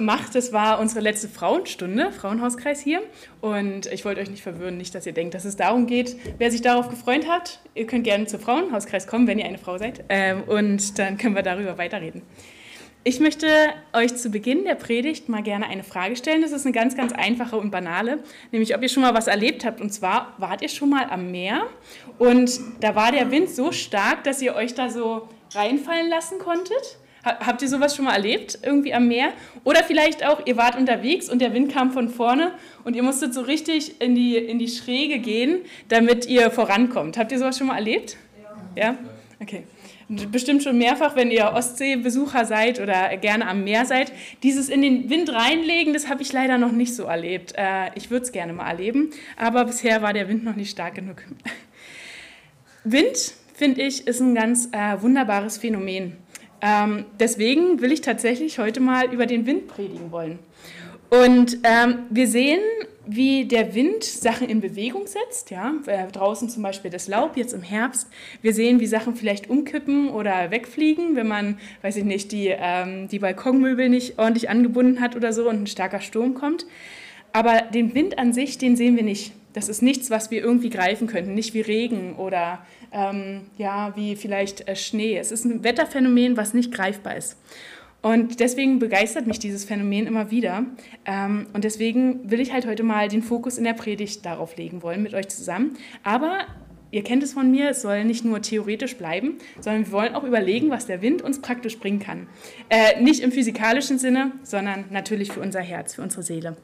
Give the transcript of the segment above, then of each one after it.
macht, das war unsere letzte Frauenstunde, Frauenhauskreis hier. Und ich wollte euch nicht verwirren, nicht, dass ihr denkt, dass es darum geht, wer sich darauf gefreut hat. Ihr könnt gerne zum Frauenhauskreis kommen, wenn ihr eine Frau seid. Ähm, und dann können wir darüber weiterreden. Ich möchte euch zu Beginn der Predigt mal gerne eine Frage stellen. Das ist eine ganz, ganz einfache und banale, nämlich ob ihr schon mal was erlebt habt. Und zwar wart ihr schon mal am Meer und da war der Wind so stark, dass ihr euch da so reinfallen lassen konntet. Habt ihr sowas schon mal erlebt, irgendwie am Meer? Oder vielleicht auch, ihr wart unterwegs und der Wind kam von vorne und ihr musstet so richtig in die, in die Schräge gehen, damit ihr vorankommt. Habt ihr sowas schon mal erlebt? Ja? ja? Okay bestimmt schon mehrfach, wenn ihr Ostseebesucher seid oder gerne am Meer seid. Dieses in den Wind reinlegen, das habe ich leider noch nicht so erlebt. Äh, ich würde es gerne mal erleben, aber bisher war der Wind noch nicht stark genug. Wind, finde ich, ist ein ganz äh, wunderbares Phänomen. Ähm, deswegen will ich tatsächlich heute mal über den Wind predigen wollen. Und ähm, wir sehen wie der Wind Sachen in Bewegung setzt. Ja? Äh, draußen zum Beispiel das Laub jetzt im Herbst. Wir sehen, wie Sachen vielleicht umkippen oder wegfliegen, wenn man, weiß ich nicht, die, ähm, die Balkonmöbel nicht ordentlich angebunden hat oder so und ein starker Sturm kommt. Aber den Wind an sich, den sehen wir nicht. Das ist nichts, was wir irgendwie greifen könnten, nicht wie Regen oder ähm, ja, wie vielleicht äh, Schnee. Es ist ein Wetterphänomen, was nicht greifbar ist. Und deswegen begeistert mich dieses Phänomen immer wieder. Ähm, und deswegen will ich halt heute mal den Fokus in der Predigt darauf legen wollen mit euch zusammen. Aber ihr kennt es von mir, es soll nicht nur theoretisch bleiben, sondern wir wollen auch überlegen, was der Wind uns praktisch bringen kann. Äh, nicht im physikalischen Sinne, sondern natürlich für unser Herz, für unsere Seele.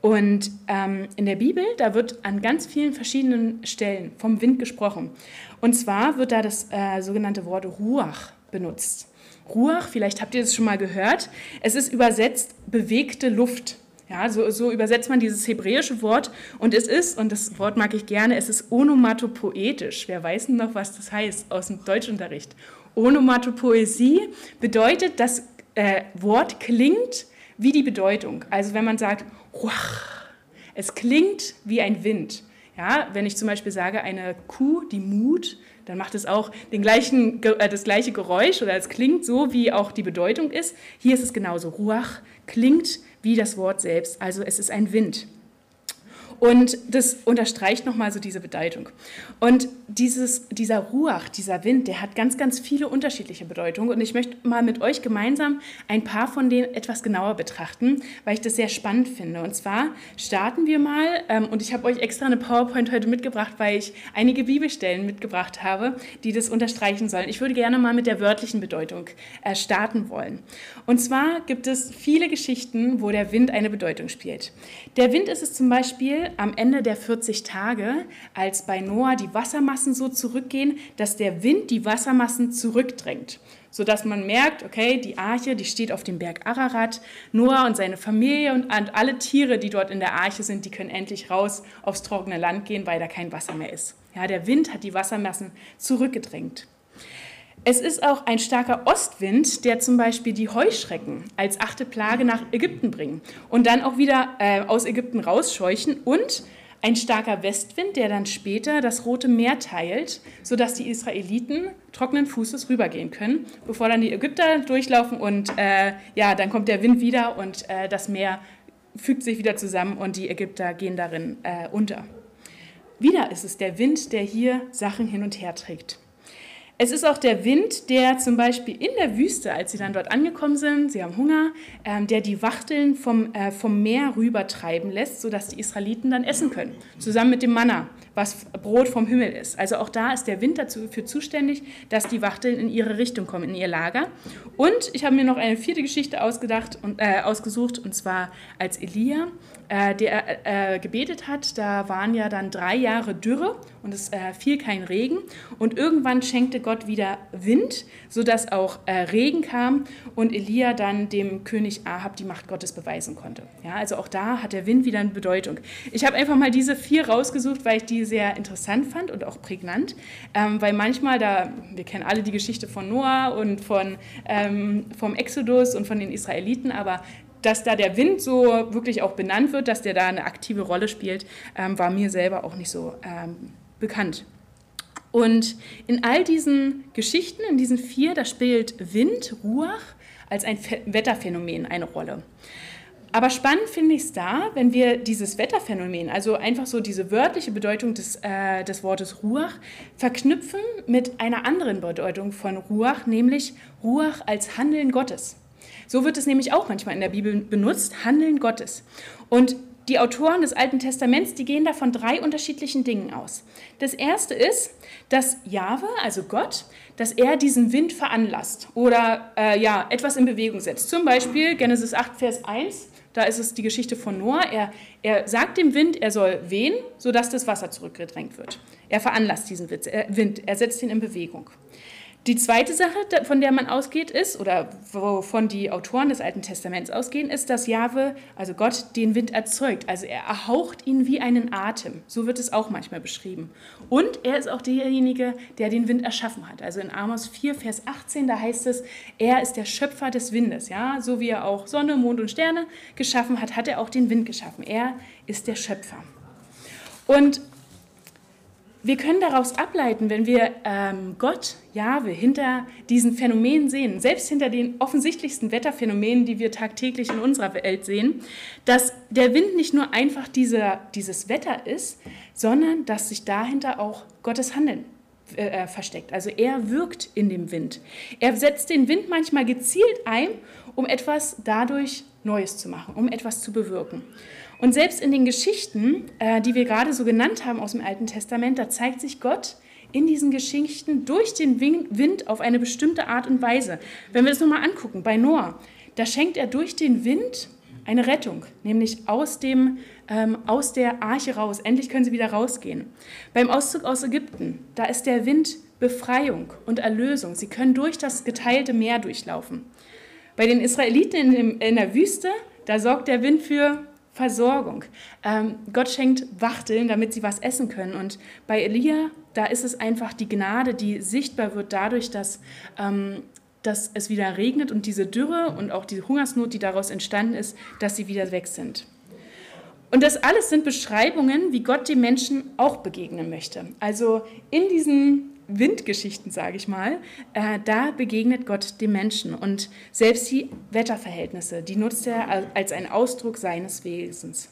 Und ähm, in der Bibel, da wird an ganz vielen verschiedenen Stellen vom Wind gesprochen. Und zwar wird da das äh, sogenannte Wort Ruach benutzt. Ruach, vielleicht habt ihr es schon mal gehört. Es ist übersetzt bewegte Luft. Ja, so, so, übersetzt man dieses hebräische Wort und es ist, und das Wort mag ich gerne, es ist onomatopoetisch. Wer weiß denn noch, was das heißt aus dem Deutschunterricht? Onomatopoesie bedeutet, das äh, Wort klingt wie die Bedeutung. Also wenn man sagt, es klingt wie ein Wind. Ja, wenn ich zum Beispiel sage, eine Kuh, die Mut, dann macht es auch den gleichen, äh, das gleiche Geräusch oder es klingt so, wie auch die Bedeutung ist. Hier ist es genauso. Ruach klingt wie das Wort selbst, also es ist ein Wind. Und das unterstreicht nochmal so diese Bedeutung. Und dieses, dieser Ruach, dieser Wind, der hat ganz, ganz viele unterschiedliche Bedeutungen. Und ich möchte mal mit euch gemeinsam ein paar von denen etwas genauer betrachten, weil ich das sehr spannend finde. Und zwar starten wir mal, ähm, und ich habe euch extra eine PowerPoint heute mitgebracht, weil ich einige Bibelstellen mitgebracht habe, die das unterstreichen sollen. Ich würde gerne mal mit der wörtlichen Bedeutung äh, starten wollen. Und zwar gibt es viele Geschichten, wo der Wind eine Bedeutung spielt. Der Wind ist es zum Beispiel am Ende der 40 Tage, als bei Noah die Wassermassen so zurückgehen, dass der Wind die Wassermassen zurückdrängt, sodass man merkt, okay, die Arche, die steht auf dem Berg Ararat, Noah und seine Familie und alle Tiere, die dort in der Arche sind, die können endlich raus aufs trockene Land gehen, weil da kein Wasser mehr ist. Ja, der Wind hat die Wassermassen zurückgedrängt. Es ist auch ein starker Ostwind, der zum Beispiel die Heuschrecken als achte Plage nach Ägypten bringen und dann auch wieder äh, aus Ägypten rausscheuchen und ein starker Westwind, der dann später das Rote Meer teilt, sodass die Israeliten trockenen Fußes rübergehen können, bevor dann die Ägypter durchlaufen und äh, ja, dann kommt der Wind wieder und äh, das Meer fügt sich wieder zusammen und die Ägypter gehen darin äh, unter. Wieder ist es der Wind, der hier Sachen hin und her trägt. Es ist auch der Wind, der zum Beispiel in der Wüste, als sie dann dort angekommen sind, sie haben Hunger, ähm, der die Wachteln vom, äh, vom Meer rübertreiben lässt, sodass die Israeliten dann essen können, zusammen mit dem Manna, was Brot vom Himmel ist. Also auch da ist der Wind dafür zuständig, dass die Wachteln in ihre Richtung kommen, in ihr Lager. Und ich habe mir noch eine vierte Geschichte ausgedacht und, äh, ausgesucht, und zwar als Elia äh, der äh, gebetet hat, da waren ja dann drei Jahre Dürre und es äh, fiel kein Regen. Und irgendwann schenkte Gott wieder Wind, sodass auch äh, Regen kam und Elia dann dem König Ahab die Macht Gottes beweisen konnte. Ja, also auch da hat der Wind wieder eine Bedeutung. Ich habe einfach mal diese vier rausgesucht, weil ich die sehr interessant fand und auch prägnant, ähm, weil manchmal da, wir kennen alle die Geschichte von Noah und von, ähm, vom Exodus und von den Israeliten, aber dass da der Wind so wirklich auch benannt wird, dass der da eine aktive Rolle spielt, ähm, war mir selber auch nicht so ähm, bekannt. Und in all diesen Geschichten, in diesen vier, da spielt Wind, Ruach, als ein Wetterphänomen eine Rolle. Aber spannend finde ich es da, wenn wir dieses Wetterphänomen, also einfach so diese wörtliche Bedeutung des, äh, des Wortes Ruach, verknüpfen mit einer anderen Bedeutung von Ruach, nämlich Ruach als Handeln Gottes. So wird es nämlich auch manchmal in der Bibel benutzt, Handeln Gottes. Und die Autoren des Alten Testaments, die gehen da von drei unterschiedlichen Dingen aus. Das erste ist, dass Jahwe, also Gott, dass er diesen Wind veranlasst oder äh, ja, etwas in Bewegung setzt. Zum Beispiel Genesis 8, Vers 1, da ist es die Geschichte von Noah. Er, er sagt dem Wind, er soll wehen, sodass das Wasser zurückgedrängt wird. Er veranlasst diesen äh, Wind, er setzt ihn in Bewegung. Die zweite Sache, von der man ausgeht, ist, oder wovon die Autoren des Alten Testaments ausgehen, ist, dass Jahwe, also Gott, den Wind erzeugt. Also er erhaucht ihn wie einen Atem. So wird es auch manchmal beschrieben. Und er ist auch derjenige, der den Wind erschaffen hat. Also in Amos 4, Vers 18, da heißt es, er ist der Schöpfer des Windes. Ja? So wie er auch Sonne, Mond und Sterne geschaffen hat, hat er auch den Wind geschaffen. Er ist der Schöpfer. Und wir können daraus ableiten, wenn wir ähm, Gott, Jahwe, hinter diesen Phänomenen sehen, selbst hinter den offensichtlichsten Wetterphänomenen, die wir tagtäglich in unserer Welt sehen, dass der Wind nicht nur einfach dieser, dieses Wetter ist, sondern dass sich dahinter auch Gottes Handeln äh, äh versteckt. Also er wirkt in dem Wind. Er setzt den Wind manchmal gezielt ein, um etwas dadurch Neues zu machen, um etwas zu bewirken. Und selbst in den Geschichten, äh, die wir gerade so genannt haben aus dem Alten Testament, da zeigt sich Gott in diesen Geschichten durch den Wind auf eine bestimmte Art und Weise. Wenn wir das nochmal angucken, bei Noah, da schenkt er durch den Wind eine Rettung, nämlich aus, dem, ähm, aus der Arche raus. Endlich können sie wieder rausgehen. Beim Auszug aus Ägypten, da ist der Wind Befreiung und Erlösung. Sie können durch das geteilte Meer durchlaufen. Bei den Israeliten in, in der Wüste, da sorgt der Wind für Versorgung. Ähm, Gott schenkt Wachteln, damit sie was essen können. Und bei Elia, da ist es einfach die Gnade, die sichtbar wird dadurch, dass, ähm, dass es wieder regnet und diese Dürre und auch die Hungersnot, die daraus entstanden ist, dass sie wieder weg sind. Und das alles sind Beschreibungen, wie Gott den Menschen auch begegnen möchte. Also in diesen Windgeschichten, sage ich mal, äh, da begegnet Gott dem Menschen. Und selbst die Wetterverhältnisse, die nutzt er als einen Ausdruck seines Wesens.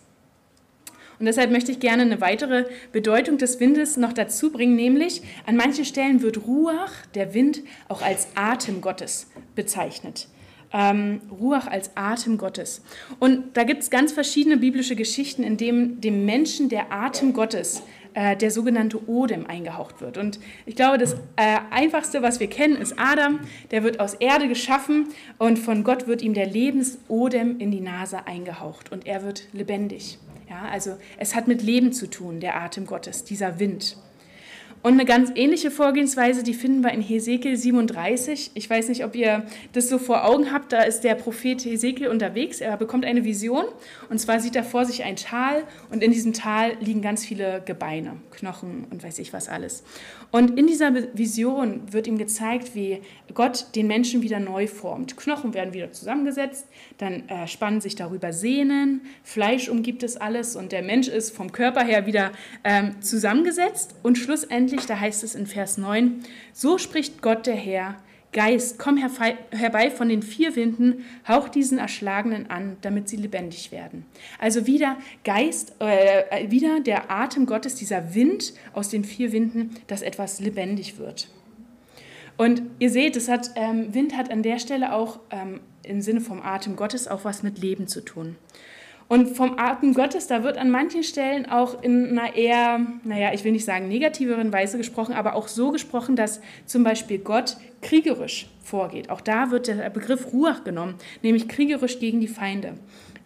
Und deshalb möchte ich gerne eine weitere Bedeutung des Windes noch dazu bringen, nämlich an manchen Stellen wird Ruach, der Wind, auch als Atem Gottes bezeichnet. Ähm, Ruach als Atem Gottes. Und da gibt es ganz verschiedene biblische Geschichten, in denen dem Menschen der Atem Gottes äh, der sogenannte Odem eingehaucht wird. Und ich glaube, das äh, Einfachste, was wir kennen, ist Adam. Der wird aus Erde geschaffen und von Gott wird ihm der Lebensodem in die Nase eingehaucht und er wird lebendig. Ja, also es hat mit Leben zu tun, der Atem Gottes, dieser Wind. Und eine ganz ähnliche Vorgehensweise, die finden wir in Hesekiel 37. Ich weiß nicht, ob ihr das so vor Augen habt. Da ist der Prophet Hesekiel unterwegs. Er bekommt eine Vision. Und zwar sieht er vor sich ein Tal. Und in diesem Tal liegen ganz viele Gebeine, Knochen und weiß ich was alles. Und in dieser Vision wird ihm gezeigt, wie Gott den Menschen wieder neu formt. Knochen werden wieder zusammengesetzt, dann äh, spannen sich darüber Sehnen, Fleisch umgibt es alles und der Mensch ist vom Körper her wieder ähm, zusammengesetzt. Und schlussendlich, da heißt es in Vers 9, so spricht Gott der Herr, Geist, komm herbei von den vier Winden, hauch diesen Erschlagenen an, damit sie lebendig werden. Also wieder Geist, äh, wieder der Atem Gottes, dieser Wind aus den vier Winden, dass etwas lebendig wird. Und ihr seht, es hat, ähm, Wind hat an der Stelle auch ähm, im Sinne vom Atem Gottes auch was mit Leben zu tun. Und vom Atem Gottes, da wird an manchen Stellen auch in einer eher, naja, ich will nicht sagen negativeren Weise gesprochen, aber auch so gesprochen, dass zum Beispiel Gott kriegerisch vorgeht. Auch da wird der Begriff Ruach genommen, nämlich kriegerisch gegen die Feinde.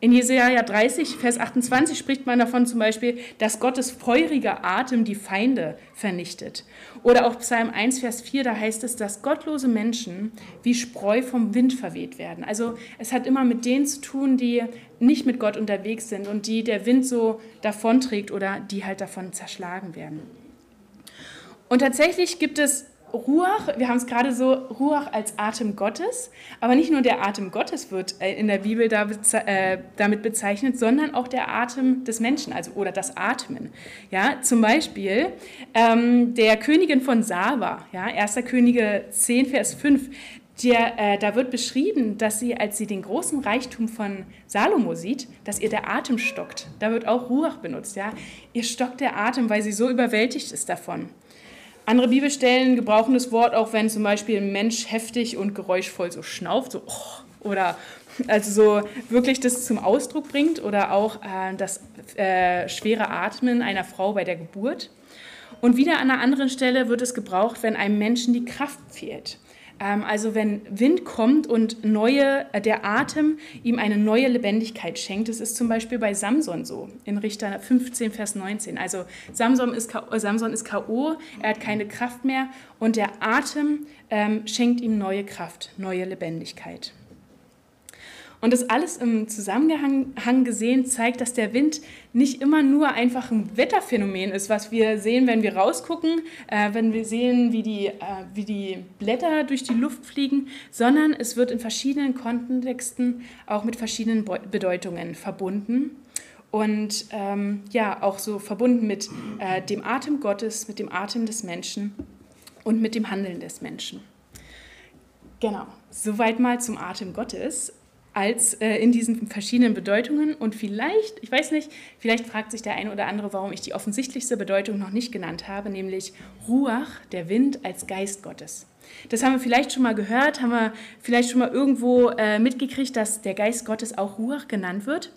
In Jesaja 30, Vers 28 spricht man davon zum Beispiel, dass Gottes feuriger Atem die Feinde vernichtet. Oder auch Psalm 1, Vers 4, da heißt es, dass gottlose Menschen wie Spreu vom Wind verweht werden. Also es hat immer mit denen zu tun, die nicht mit Gott unterwegs sind und die der Wind so davonträgt oder die halt davon zerschlagen werden. Und tatsächlich gibt es Ruach, wir haben es gerade so, Ruach als Atem Gottes, aber nicht nur der Atem Gottes wird äh, in der Bibel äh, damit bezeichnet, sondern auch der Atem des Menschen, also oder das Atmen. Ja, zum Beispiel ähm, der Königin von Saba, ja, 1. Könige 10, Vers 5, Der, äh, da wird beschrieben, dass sie, als sie den großen Reichtum von Salomo sieht, dass ihr der Atem stockt. Da wird auch Ruach benutzt. Ja? Ihr stockt der Atem, weil sie so überwältigt ist davon. Andere Bibelstellen gebrauchen das Wort auch, wenn zum Beispiel ein Mensch heftig und geräuschvoll so schnauft, so oh, oder also so wirklich das zum Ausdruck bringt oder auch äh, das äh, schwere Atmen einer Frau bei der Geburt. Und wieder an einer anderen Stelle wird es gebraucht, wenn einem Menschen die Kraft fehlt. Ähm, also wenn Wind kommt und neue, äh, der Atem ihm eine neue Lebendigkeit schenkt. Das ist zum Beispiel bei Samson so, in Richter 15, Vers 19. Also Samson ist, äh, K.O., er hat keine Kraft mehr und der Atem ähm, schenkt ihm neue Kraft, neue Lebendigkeit. Und das alles im Zusammenhang gesehen zeigt, dass der Wind nicht immer nur einfach ein Wetterphänomen ist, was wir sehen, wenn wir rausgucken, äh, wenn wir sehen, wie die, äh, wie die Blätter durch die Luft fliegen, sondern es wird in verschiedenen Kontexten auch mit verschiedenen Bedeutungen verbunden. Und ähm, ja, auch so verbunden mit äh, dem Atem Gottes, mit dem Atem des Menschen und mit dem Handeln des Menschen. Genau, soweit mal zum Atem Gottes als äh, in diesen verschiedenen Bedeutungen. Und vielleicht, ich weiß nicht, vielleicht fragt sich der eine oder andere, warum ich die offensichtlichste Bedeutung noch nicht genannt habe, nämlich Ruach, der Wind als Geist Gottes. Das haben wir vielleicht schon mal gehört, haben wir vielleicht schon mal irgendwo äh, mitgekriegt, dass der Geist Gottes auch Ruach genannt wird.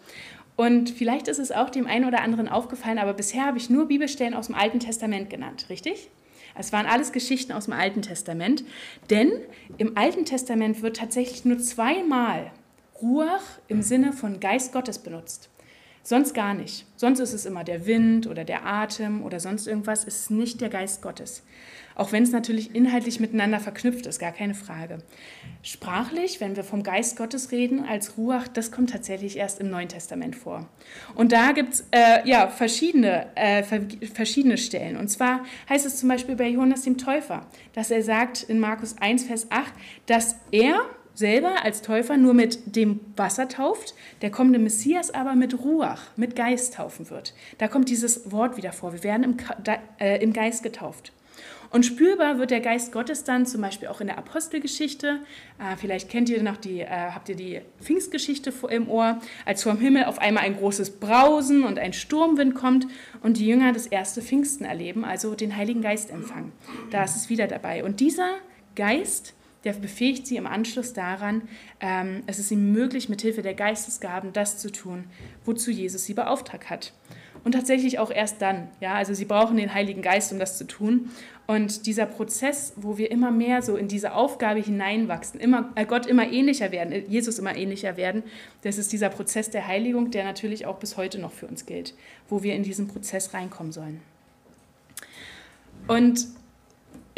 Und vielleicht ist es auch dem einen oder anderen aufgefallen, aber bisher habe ich nur Bibelstellen aus dem Alten Testament genannt, richtig? Es waren alles Geschichten aus dem Alten Testament, denn im Alten Testament wird tatsächlich nur zweimal Ruach im Sinne von Geist Gottes benutzt. Sonst gar nicht. Sonst ist es immer der Wind oder der Atem oder sonst irgendwas. Es ist nicht der Geist Gottes. Auch wenn es natürlich inhaltlich miteinander verknüpft ist, gar keine Frage. Sprachlich, wenn wir vom Geist Gottes reden als Ruach, das kommt tatsächlich erst im Neuen Testament vor. Und da gibt es äh, ja, verschiedene, äh, verschiedene Stellen. Und zwar heißt es zum Beispiel bei Johannes dem Täufer, dass er sagt in Markus 1, Vers 8, dass er selber als Täufer nur mit dem Wasser tauft, der kommende Messias aber mit Ruach, mit Geist taufen wird. Da kommt dieses Wort wieder vor. Wir werden im, äh, im Geist getauft. Und spürbar wird der Geist Gottes dann zum Beispiel auch in der Apostelgeschichte. Äh, vielleicht kennt ihr noch die, äh, habt ihr die Pfingstgeschichte im Ohr, als vom Himmel auf einmal ein großes Brausen und ein Sturmwind kommt und die Jünger das erste Pfingsten erleben, also den Heiligen Geist empfangen. Da ist es wieder dabei. Und dieser Geist der befähigt sie im Anschluss daran, ähm, es ist ihnen möglich, mithilfe der Geistesgaben das zu tun, wozu Jesus sie beauftragt hat. Und tatsächlich auch erst dann. Ja, also sie brauchen den Heiligen Geist, um das zu tun. Und dieser Prozess, wo wir immer mehr so in diese Aufgabe hineinwachsen, immer, äh, Gott immer ähnlicher werden, äh, Jesus immer ähnlicher werden, das ist dieser Prozess der Heiligung, der natürlich auch bis heute noch für uns gilt, wo wir in diesen Prozess reinkommen sollen. Und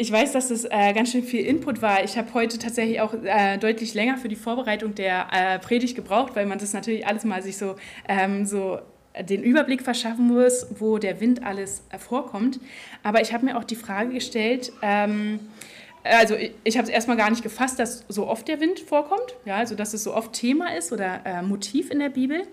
ich weiß, dass das äh, ganz schön viel Input war. Ich habe heute tatsächlich auch äh, deutlich länger für die Vorbereitung der äh, Predigt gebraucht, weil man das natürlich alles mal sich so, ähm, so den Überblick verschaffen muss, wo der Wind alles vorkommt. Aber ich habe mir auch die Frage gestellt, ähm, also ich, ich habe es erstmal gar nicht gefasst, dass so oft der Wind vorkommt, ja, also dass es so oft Thema ist oder äh, Motiv in der Bibel.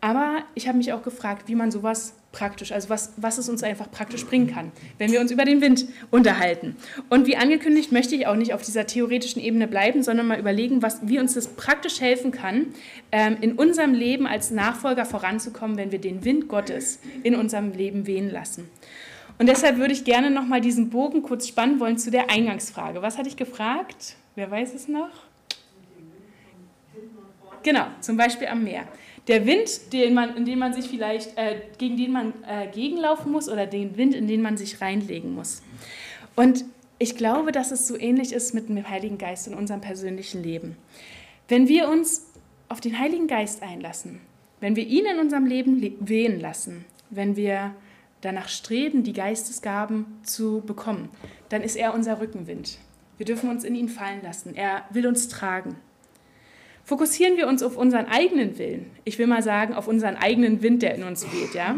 Aber ich habe mich auch gefragt, wie man sowas praktisch, also was, was es uns einfach praktisch bringen kann, wenn wir uns über den Wind unterhalten. Und wie angekündigt, möchte ich auch nicht auf dieser theoretischen Ebene bleiben, sondern mal überlegen, was, wie uns das praktisch helfen kann, ähm, in unserem Leben als Nachfolger voranzukommen, wenn wir den Wind Gottes in unserem Leben wehen lassen. Und deshalb würde ich gerne nochmal diesen Bogen kurz spannen wollen zu der Eingangsfrage. Was hatte ich gefragt? Wer weiß es noch? Genau, zum Beispiel am Meer. Der Wind, den man, in den man sich vielleicht, äh, gegen den man äh, gegenlaufen muss oder den Wind, in den man sich reinlegen muss. Und ich glaube, dass es so ähnlich ist mit dem Heiligen Geist in unserem persönlichen Leben. Wenn wir uns auf den Heiligen Geist einlassen, wenn wir ihn in unserem Leben wehen lassen, wenn wir danach streben, die Geistesgaben zu bekommen, dann ist er unser Rückenwind. Wir dürfen uns in ihn fallen lassen. Er will uns tragen. Fokussieren wir uns auf unseren eigenen Willen. Ich will mal sagen, auf unseren eigenen Wind, der in uns weht, ja?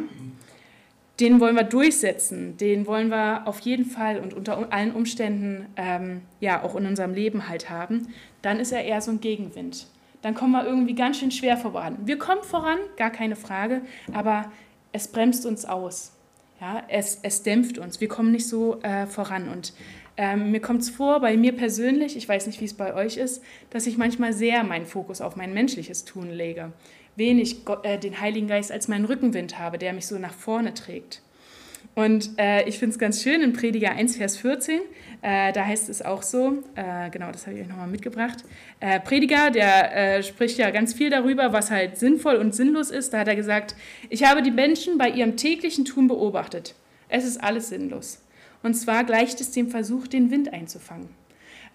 Den wollen wir durchsetzen, den wollen wir auf jeden Fall und unter allen Umständen ähm, ja auch in unserem Leben halt haben. Dann ist er eher so ein Gegenwind. Dann kommen wir irgendwie ganz schön schwer voran. Wir kommen voran, gar keine Frage, aber es bremst uns aus. Ja, es, es dämpft uns. Wir kommen nicht so äh, voran. Und Ähm, mir kommt es vor, bei mir persönlich, ich weiß nicht, wie es bei euch ist, dass ich manchmal sehr meinen Fokus auf mein menschliches Tun lege. Wenig Gott, äh, den Heiligen Geist als meinen Rückenwind habe, der mich so nach vorne trägt. Und äh, ich finde es ganz schön in Prediger 1, Vers 14, äh, da heißt es auch so, äh, genau, das habe ich euch nochmal mitgebracht. Äh, Prediger, der äh, spricht ja ganz viel darüber, was halt sinnvoll und sinnlos ist. Da hat er gesagt, ich habe die Menschen bei ihrem täglichen Tun beobachtet. Es ist alles sinnlos. Und zwar gleicht es dem Versuch, den Wind einzufangen.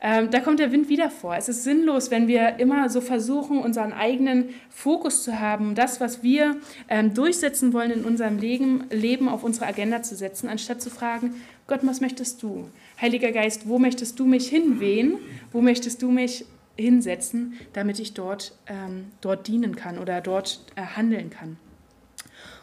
Ähm, da kommt der Wind wieder vor. Es ist sinnlos, wenn wir immer so versuchen, unseren eigenen Fokus zu haben, das, was wir ähm, durchsetzen wollen in unserem Leben, Leben auf unsere Agenda zu setzen, anstatt zu fragen, Gott, was möchtest du? Heiliger Geist, wo möchtest du mich hinwehen? Wo möchtest du mich hinsetzen, damit ich dort, ähm, dort dienen kann oder dort äh, handeln kann?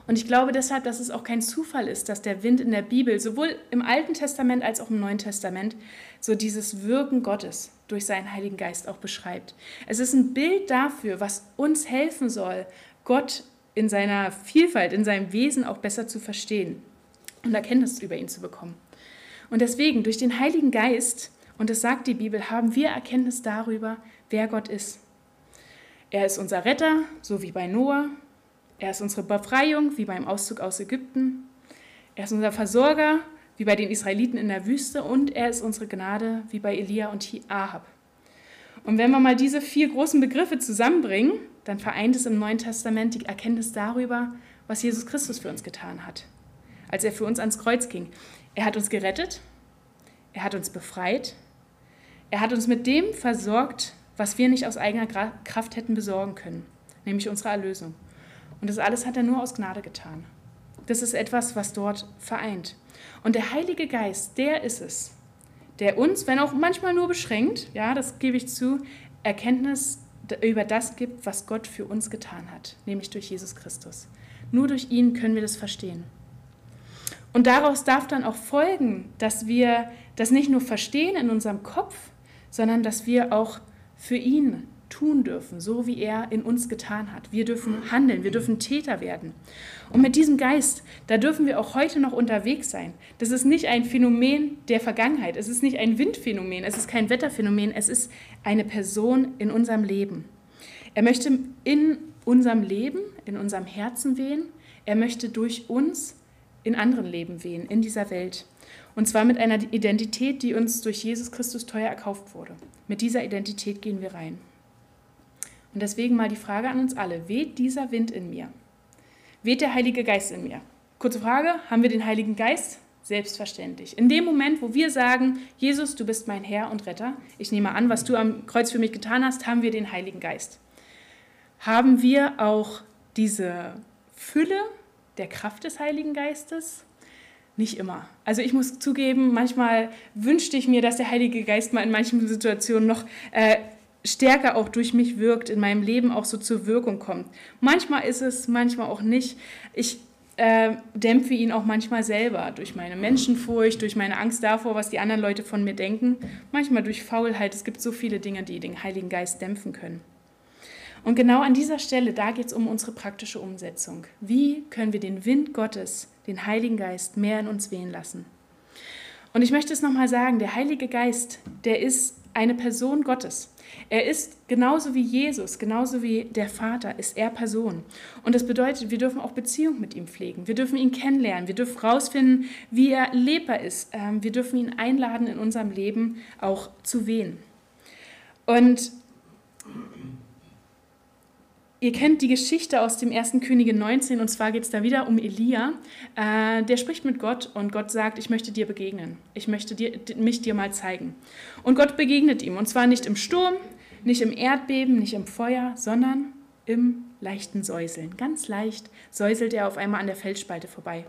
Und ich glaube deshalb, dass es auch kein Zufall ist, dass der Wind in der Bibel, sowohl im Alten Testament als auch im Neuen Testament, so dieses Wirken Gottes durch seinen Heiligen Geist auch beschreibt. Es ist ein Bild dafür, was uns helfen soll, Gott in seiner Vielfalt, in seinem Wesen auch besser zu verstehen und Erkenntnis über ihn zu bekommen. Und deswegen, durch den Heiligen Geist, und das sagt die Bibel, haben wir Erkenntnis darüber, wer Gott ist. Er ist unser Retter, so wie bei Noah. Er ist unsere Befreiung, wie beim Auszug aus Ägypten. Er ist unser Versorger, wie bei den Israeliten in der Wüste. Und er ist unsere Gnade, wie bei Elia und Ahab. Und wenn wir mal diese vier großen Begriffe zusammenbringen, dann vereint es im Neuen Testament die Erkenntnis darüber, was Jesus Christus für uns getan hat, als er für uns ans Kreuz ging. Er hat uns gerettet, er hat uns befreit, er hat uns mit dem versorgt, was wir nicht aus eigener Kraft hätten besorgen können, nämlich unsere Erlösung. Und das alles hat er nur aus Gnade getan. Das ist etwas, was dort vereint. Und der Heilige Geist, der ist es, der uns, wenn auch manchmal nur beschränkt, ja, das gebe ich zu, Erkenntnis über das gibt, was Gott für uns getan hat, nämlich durch Jesus Christus. Nur durch ihn können wir das verstehen. Und daraus darf dann auch folgen, dass wir das nicht nur verstehen in unserem Kopf, sondern dass wir auch für ihn tun dürfen, so wie er in uns getan hat. Wir dürfen handeln, wir dürfen Täter werden. Und mit diesem Geist, da dürfen wir auch heute noch unterwegs sein. Das ist nicht ein Phänomen der Vergangenheit, es ist nicht ein Windphänomen, es ist kein Wetterphänomen, es ist eine Person in unserem Leben. Er möchte in unserem Leben, in unserem Herzen wehen, er möchte durch uns in anderen Leben wehen, in dieser Welt. Und zwar mit einer Identität, die uns durch Jesus Christus teuer erkauft wurde. Mit dieser Identität gehen wir rein. Und deswegen mal die Frage an uns alle, weht dieser Wind in mir? Weht der Heilige Geist in mir? Kurze Frage, haben wir den Heiligen Geist? Selbstverständlich. In dem Moment, wo wir sagen, Jesus, du bist mein Herr und Retter, ich nehme an, was du am Kreuz für mich getan hast, haben wir den Heiligen Geist. Haben wir auch diese Fülle der Kraft des Heiligen Geistes? Nicht immer. Also ich muss zugeben, manchmal wünschte ich mir, dass der Heilige Geist mal in manchen Situationen noch äh, stärker auch durch mich wirkt, in meinem Leben auch so zur Wirkung kommt. Manchmal ist es, manchmal auch nicht. Ich äh, dämpfe ihn auch manchmal selber durch meine Menschenfurcht, durch meine Angst davor, was die anderen Leute von mir denken. Manchmal durch Faulheit. Es gibt so viele Dinge, die den Heiligen Geist dämpfen können. Und genau an dieser Stelle, da geht es um unsere praktische Umsetzung. Wie können wir den Wind Gottes, den Heiligen Geist, mehr in uns wehen lassen? Und ich möchte es nochmal sagen, der Heilige Geist, der ist eine Person Gottes. Er ist genauso wie Jesus, genauso wie der Vater, ist er Person. Und das bedeutet, wir dürfen auch Beziehung mit ihm pflegen. Wir dürfen ihn kennenlernen. Wir dürfen herausfinden, wie er lebbar ist. Ähm, wir dürfen ihn einladen, in unserem Leben auch zu wehen. Und Ihr kennt die Geschichte aus dem 1. Könige 19 und zwar geht es da wieder um Elia. Äh, der spricht mit Gott und Gott sagt, ich möchte dir begegnen. Ich möchte dir, mich dir mal zeigen. Und Gott begegnet ihm und zwar nicht im Sturm, nicht im Erdbeben, nicht im Feuer, sondern im leichten Säuseln. Ganz leicht säuselt er auf einmal an der Felsspalte vorbei.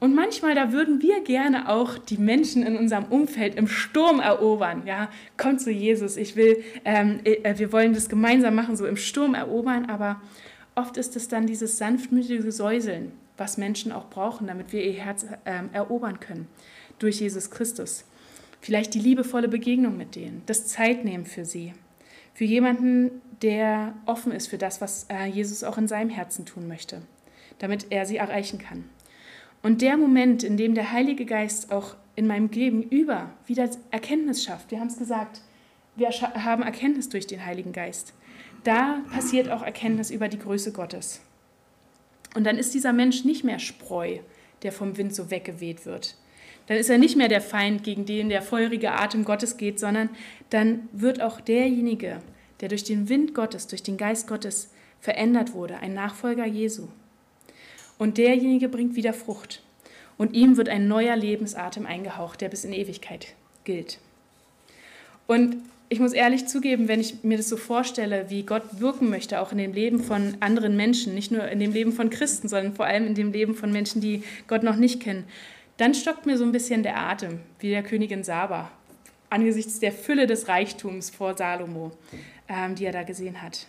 Und manchmal, da würden wir gerne auch die Menschen in unserem Umfeld im Sturm erobern. Ja, kommt zu Jesus, ich will, ähm, äh, wir wollen das gemeinsam machen, so im Sturm erobern, aber oft ist es dann dieses sanftmütige Säuseln, was Menschen auch brauchen, damit wir ihr Herz ähm, erobern können durch Jesus Christus. Vielleicht die liebevolle Begegnung mit denen, das Zeitnehmen für sie, für jemanden, der offen ist für das, was äh, Jesus auch in seinem Herzen tun möchte, damit er sie erreichen kann. Und der Moment, in dem der Heilige Geist auch in meinem Gegenüber wieder Erkenntnis schafft. Wir haben es gesagt, wir haben Erkenntnis durch den Heiligen Geist. Da passiert auch Erkenntnis über die Größe Gottes. Und dann ist dieser Mensch nicht mehr Spreu, der vom Wind so weggeweht wird. Dann ist er nicht mehr der Feind, gegen den der feurige Atem Gottes geht, sondern dann wird auch derjenige, der durch den Wind Gottes, durch den Geist Gottes verändert wurde, ein Nachfolger Jesu. Und derjenige bringt wieder Frucht. Und ihm wird ein neuer Lebensatem eingehaucht, der bis in Ewigkeit gilt. Und ich muss ehrlich zugeben, wenn ich mir das so vorstelle, wie Gott wirken möchte, auch in dem Leben von anderen Menschen, nicht nur in dem Leben von Christen, sondern vor allem in dem Leben von Menschen, die Gott noch nicht kennen, dann stockt mir so ein bisschen der Atem, wie der Königin Saba, angesichts der Fülle des Reichtums vor Salomo, ähm, die er da gesehen hat.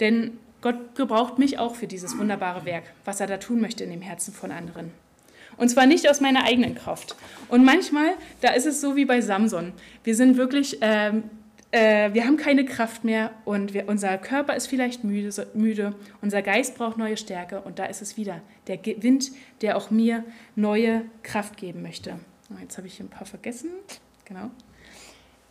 Denn Gott gebraucht mich auch für dieses wunderbare Werk, was er da tun möchte in dem Herzen von anderen. Und zwar nicht aus meiner eigenen Kraft. Und manchmal, da ist es so wie bei Samson. Wir sind wirklich, ähm, äh, wir haben keine Kraft mehr und wir, unser Körper ist vielleicht müde, so, müde, unser Geist braucht neue Stärke und da ist es wieder, der Wind, der auch mir neue Kraft geben möchte. Oh, jetzt habe ich ein paar vergessen. Genau.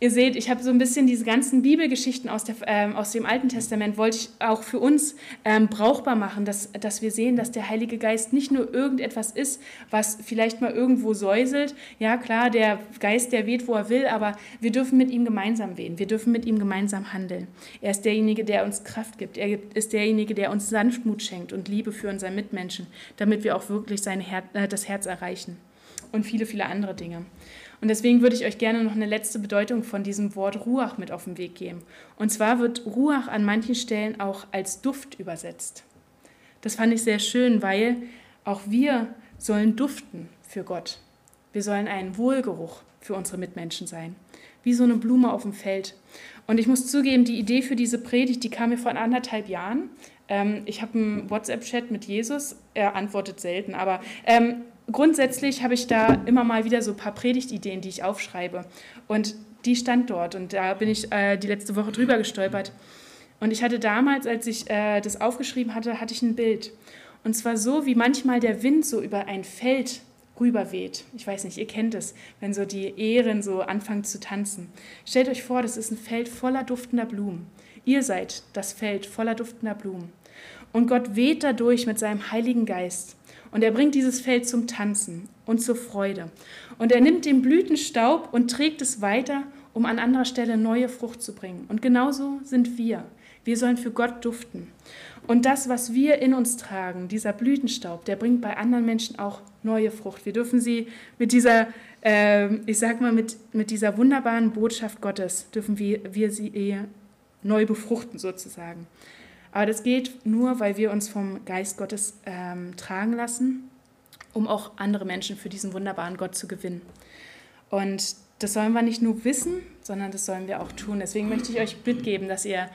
Ihr seht, ich habe so ein bisschen diese ganzen Bibelgeschichten aus, der, ähm, aus dem Alten Testament, wollte ich auch für uns ähm, brauchbar machen, dass, dass wir sehen, dass der Heilige Geist nicht nur irgendetwas ist, was vielleicht mal irgendwo säuselt. Ja, klar, der Geist, der weht, wo er will, aber wir dürfen mit ihm gemeinsam wehen. Wir dürfen mit ihm gemeinsam handeln. Er ist derjenige, der uns Kraft gibt. Er ist derjenige, der uns Sanftmut schenkt und Liebe für unsere Mitmenschen, damit wir auch wirklich sein Her äh, das Herz erreichen. Und viele, viele andere Dinge. Und deswegen würde ich euch gerne noch eine letzte Bedeutung von diesem Wort Ruach mit auf den Weg geben. Und zwar wird Ruach an manchen Stellen auch als Duft übersetzt. Das fand ich sehr schön, weil auch wir sollen duften für Gott. Wir sollen ein Wohlgeruch für unsere Mitmenschen sein, wie so eine Blume auf dem Feld. Und ich muss zugeben, die Idee für diese Predigt, die kam mir vor anderthalb Jahren. Ähm, ich habe einen WhatsApp-Chat mit Jesus, er antwortet selten, aber ähm, grundsätzlich habe ich da immer mal wieder so ein paar Predigtideen, die ich aufschreibe. Und die stand dort und da bin ich äh, die letzte Woche drüber gestolpert. Und ich hatte damals, als ich äh, das aufgeschrieben hatte, hatte ich ein Bild. Und zwar so, wie manchmal der Wind so über ein Feld rüberweht. Ich weiß nicht, ihr kennt es, wenn so die Ähren so anfangen zu tanzen. Stellt euch vor, das ist ein Feld voller duftender Blumen. Ihr seid das Feld voller duftender Blumen. Und Gott weht dadurch mit seinem Heiligen Geist. Und er bringt dieses Feld zum Tanzen und zur Freude. Und er nimmt den Blütenstaub und trägt es weiter, um an anderer Stelle neue Frucht zu bringen. Und genauso sind wir. Wir sollen für Gott duften. Und das, was wir in uns tragen, dieser Blütenstaub, der bringt bei anderen Menschen auch neue Frucht. Wir dürfen sie mit dieser, äh, ich sag mal, mit, mit dieser wunderbaren Botschaft Gottes, dürfen wir, wir sie neu befruchten sozusagen. Aber das geht nur, weil wir uns vom Geist Gottes ähm, tragen lassen, um auch andere Menschen für diesen wunderbaren Gott zu gewinnen. Und das sollen wir nicht nur wissen, sondern das sollen wir auch tun. Deswegen möchte ich euch mitgeben, dass ihr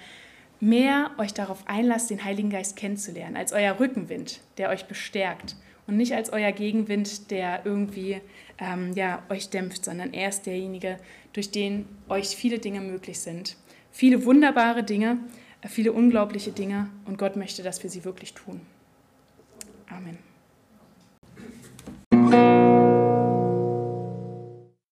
mehr euch darauf einlasst, den Heiligen Geist kennenzulernen, als euer Rückenwind, der euch bestärkt und nicht als euer Gegenwind, der irgendwie ähm, ja, euch dämpft, sondern er ist derjenige, durch den euch viele Dinge möglich sind. Viele wunderbare Dinge, viele unglaubliche Dinge und Gott möchte, dass wir sie wirklich tun. Amen.